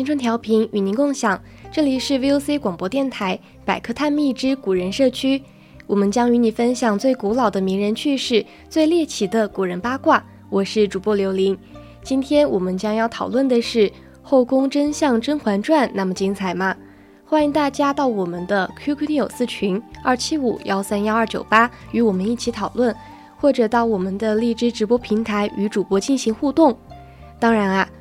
青春调频与您共享，这里是 VOC 广播电台百科探秘之古人社区，我们将与你分享最古老的名人趣事，最猎奇的古人八卦。我是主播刘琳，今天我们将要讨论的是《后宫真相甄嬛传》，那么精彩吗？欢迎大家到我们的 QQ 听友四群二七五幺三幺二九八与我们一起讨论，或者到我们的荔枝直播平台与主播进行互动。当然啊。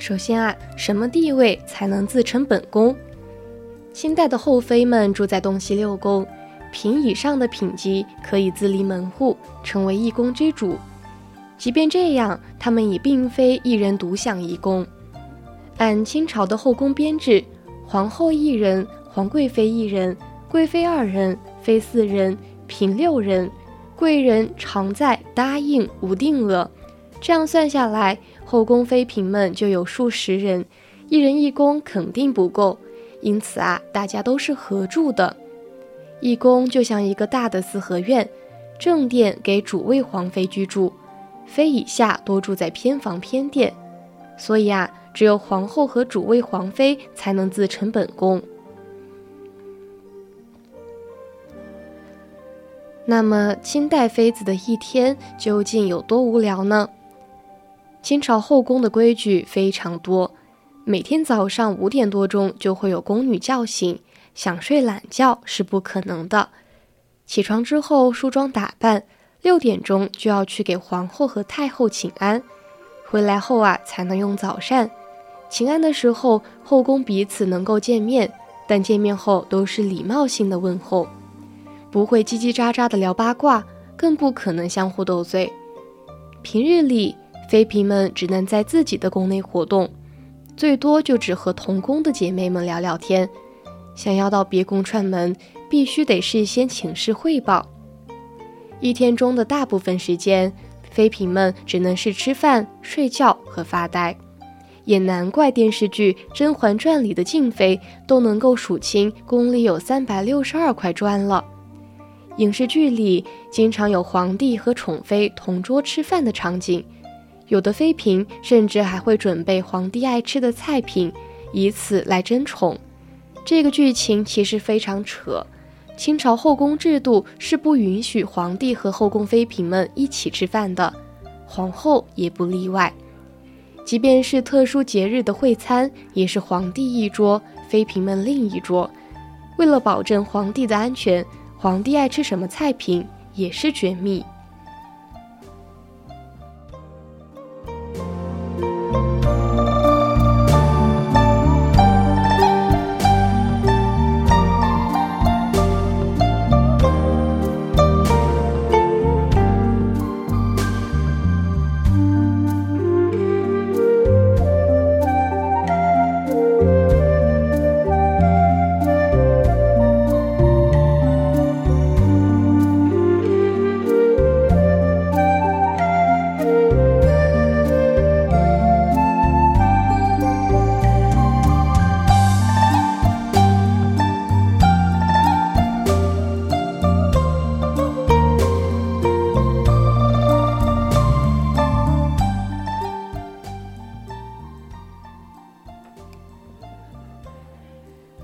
首先啊，什么地位才能自称本宫？清代的后妃们住在东西六宫，嫔以上的品级可以自立门户，成为一宫之主。即便这样，他们也并非一人独享一宫。按清朝的后宫编制，皇后一人，皇贵妃一人，贵妃二人，妃四人，嫔六人，贵人常在，答应无定额。这样算下来。后宫妃嫔们就有数十人，一人一宫肯定不够，因此啊，大家都是合住的。一宫就像一个大的四合院，正殿给主位皇妃居住，妃以下多住在偏房偏殿。所以啊，只有皇后和主位皇妃才能自称本宫。那么，清代妃子的一天究竟有多无聊呢？清朝后宫的规矩非常多，每天早上五点多钟就会有宫女叫醒，想睡懒觉是不可能的。起床之后梳妆打扮，六点钟就要去给皇后和太后请安，回来后啊才能用早膳。请安的时候，后宫彼此能够见面，但见面后都是礼貌性的问候，不会叽叽喳喳的聊八卦，更不可能相互斗嘴。平日里。妃嫔们只能在自己的宫内活动，最多就只和同宫的姐妹们聊聊天。想要到别宫串门，必须得事先请示汇报。一天中的大部分时间，妃嫔们只能是吃饭、睡觉和发呆。也难怪电视剧《甄嬛传》里的静妃都能够数清宫里有三百六十二块砖了。影视剧里经常有皇帝和宠妃同桌吃饭的场景。有的妃嫔甚至还会准备皇帝爱吃的菜品，以此来争宠。这个剧情其实非常扯。清朝后宫制度是不允许皇帝和后宫妃嫔们一起吃饭的，皇后也不例外。即便是特殊节日的会餐，也是皇帝一桌，妃嫔们另一桌。为了保证皇帝的安全，皇帝爱吃什么菜品也是绝密。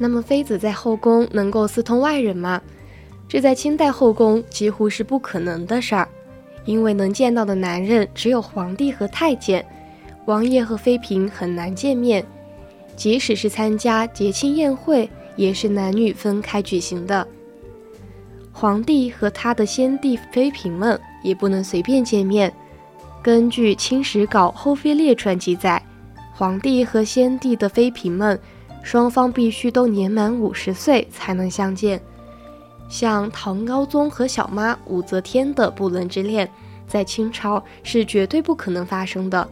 那么妃子在后宫能够私通外人吗？这在清代后宫几乎是不可能的事儿，因为能见到的男人只有皇帝和太监，王爷和妃嫔很难见面。即使是参加节庆宴会，也是男女分开举行的。皇帝和他的先帝妃嫔们也不能随便见面。根据《清史稿·后妃列传》记载，皇帝和先帝的妃嫔们。双方必须都年满五十岁才能相见。像唐高宗和小妈武则天的不伦之恋，在清朝是绝对不可能发生的。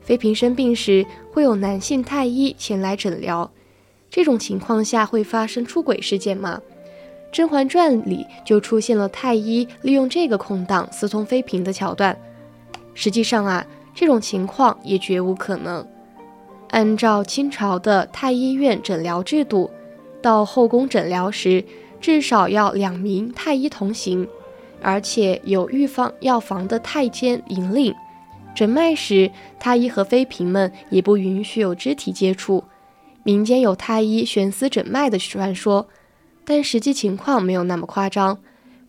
妃嫔生病时，会有男性太医前来诊疗。这种情况下会发生出轨事件吗？《甄嬛传》里就出现了太医利用这个空档私通妃嫔的桥段。实际上啊，这种情况也绝无可能。按照清朝的太医院诊疗制度，到后宫诊疗时，至少要两名太医同行，而且有御方药房的太监引领。诊脉时，太医和妃嫔们也不允许有肢体接触。民间有太医悬丝诊脉的传说，但实际情况没有那么夸张。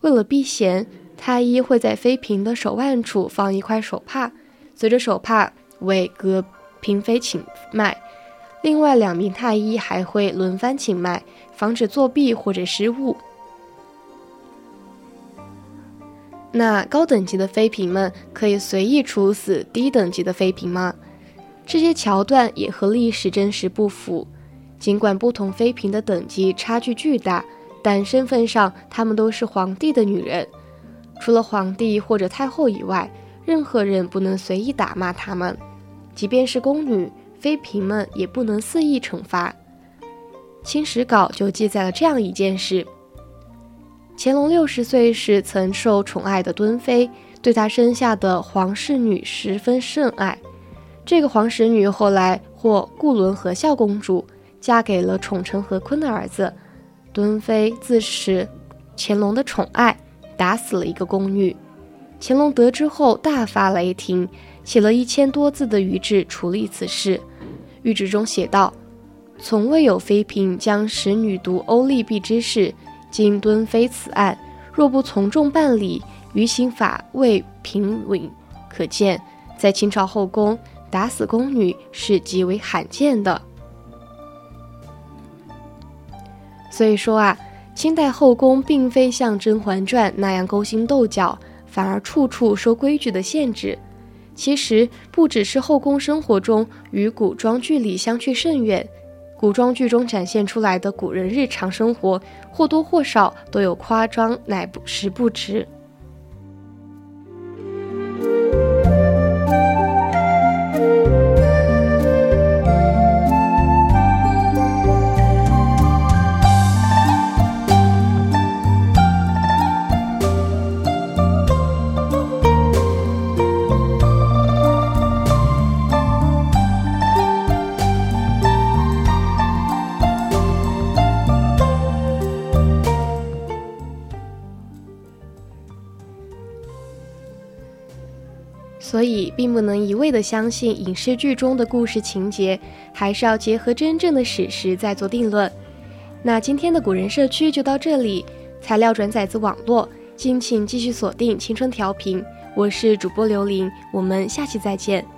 为了避嫌，太医会在妃嫔的手腕处放一块手帕，随着手帕为隔。嫔妃请脉，另外两名太医还会轮番请脉，防止作弊或者失误。那高等级的妃嫔们可以随意处死低等级的妃嫔吗？这些桥段也和历史真实不符。尽管不同妃嫔的等级差距巨大，但身份上她们都是皇帝的女人，除了皇帝或者太后以外，任何人不能随意打骂她们。即便是宫女、妃嫔们也不能肆意惩罚。《清史稿》就记载了这样一件事：乾隆六十岁时，曾受宠爱的敦妃对他生下的皇室女十分甚爱。这个皇室女后来获固伦和孝公主，嫁给了宠臣和坤的儿子。敦妃自恃乾隆的宠爱，打死了一个宫女。乾隆得知后大发雷霆。写了一千多字的谕旨处理此事。谕旨中写道：“从未有妃嫔将使女毒欧丽璧之事，今敦妃此案，若不从重办理，于刑法未平允。可见，在清朝后宫打死宫女是极为罕见的。所以说啊，清代后宫并非像《甄嬛传》那样勾心斗角，反而处处受规矩的限制。”其实不只是后宫生活中与古装剧里相去甚远，古装剧中展现出来的古人日常生活或多或少都有夸张，乃不实不值。所以，并不能一味地相信影视剧中的故事情节，还是要结合真正的史实再做定论。那今天的古人社区就到这里，材料转载自网络，敬请继续锁定青春调频，我是主播刘琳，我们下期再见。